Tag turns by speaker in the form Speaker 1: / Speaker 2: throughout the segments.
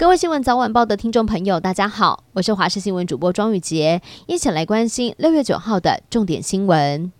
Speaker 1: 各位新闻早晚报的听众朋友，大家好，我是华视新闻主播庄宇杰，一起来关心六月九号的重点新闻。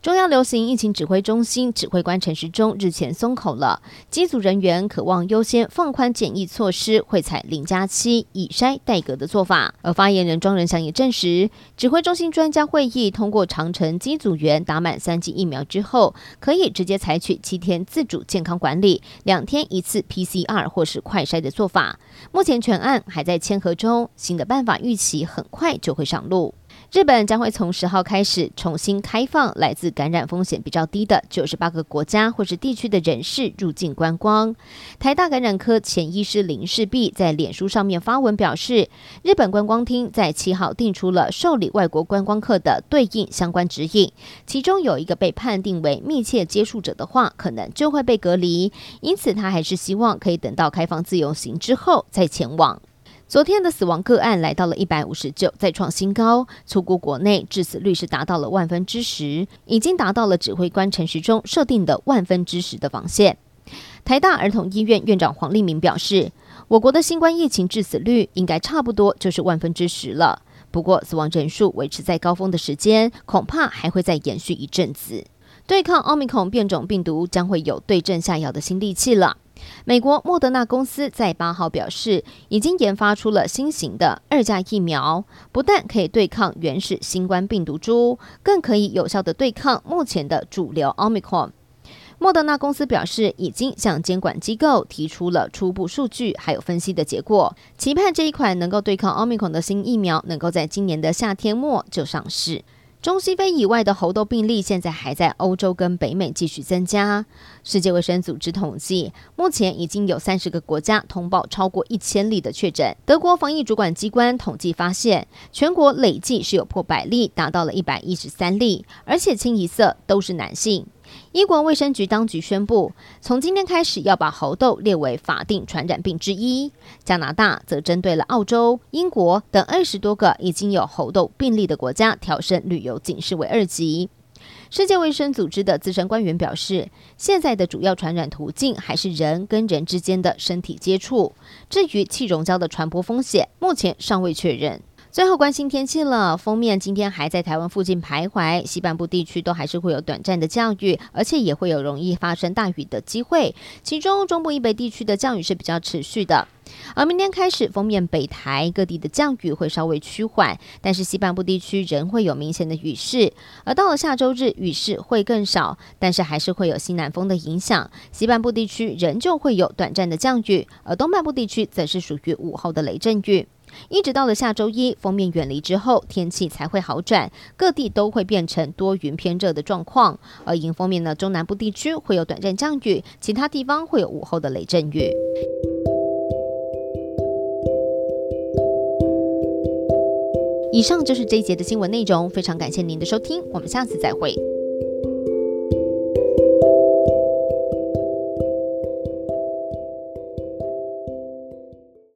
Speaker 1: 中央流行疫情指挥中心指挥官陈时中日前松口了，机组人员可望优先放宽检疫措施，会采零加七以筛代隔的做法。而发言人庄人祥也证实，指挥中心专家会议通过长程机组员打满三剂疫苗之后，可以直接采取七天自主健康管理，两天一次 PCR 或是快筛的做法。目前全案还在签核中，新的办法预期很快就会上路。日本将会从十号开始重新开放来自感染风险比较低的九十八个国家或是地区的人士入境观光。台大感染科前医师林世璧在脸书上面发文表示，日本观光厅在七号定出了受理外国观光客的对应相关指引，其中有一个被判定为密切接触者的话，可能就会被隔离。因此，他还是希望可以等到开放自由行之后再前往。昨天的死亡个案来到了一百五十九，再创新高。粗估国内致死率是达到了万分之十，已经达到了指挥官陈时中设定的万分之十的防线。台大儿童医院院长黄立明表示，我国的新冠疫情致死率应该差不多就是万分之十了。不过，死亡人数维持在高峰的时间，恐怕还会再延续一阵子。对抗奥密克戎变种病毒，将会有对症下药的新利器了。美国莫德纳公司在八号表示，已经研发出了新型的二价疫苗，不但可以对抗原始新冠病毒株，更可以有效地对抗目前的主流奥密克戎。莫德纳公司表示，已经向监管机构提出了初步数据，还有分析的结果，期盼这一款能够对抗奥密克戎的新疫苗，能够在今年的夏天末就上市。中西非以外的猴痘病例现在还在欧洲跟北美继续增加。世界卫生组织统计，目前已经有三十个国家通报超过一千例的确诊。德国防疫主管机关统计发现，全国累计是有破百例，达到了一百一十三例，而且清一色都是男性。英国卫生局当局宣布，从今天开始要把猴痘列为法定传染病之一。加拿大则针对了澳洲、英国等二十多个已经有猴痘病例的国家，调升旅游警示为二级。世界卫生组织的资深官员表示，现在的主要传染途径还是人跟人之间的身体接触。至于气溶胶的传播风险，目前尚未确认。最后关心天气了，锋面今天还在台湾附近徘徊，西半部地区都还是会有短暂的降雨，而且也会有容易发生大雨的机会。其中中部以北地区的降雨是比较持续的，而明天开始锋面北台各地的降雨会稍微趋缓，但是西半部地区仍会有明显的雨势。而到了下周日，雨势会更少，但是还是会有西南风的影响，西半部地区仍旧会有短暂的降雨，而东半部地区则是属于午后的雷阵雨。一直到了下周一，锋面远离之后，天气才会好转，各地都会变成多云偏热的状况。而迎风面呢，中南部地区会有短暂降雨，其他地方会有午后的雷阵雨。以上就是这一节的新闻内容，非常感谢您的收听，我们下次再会。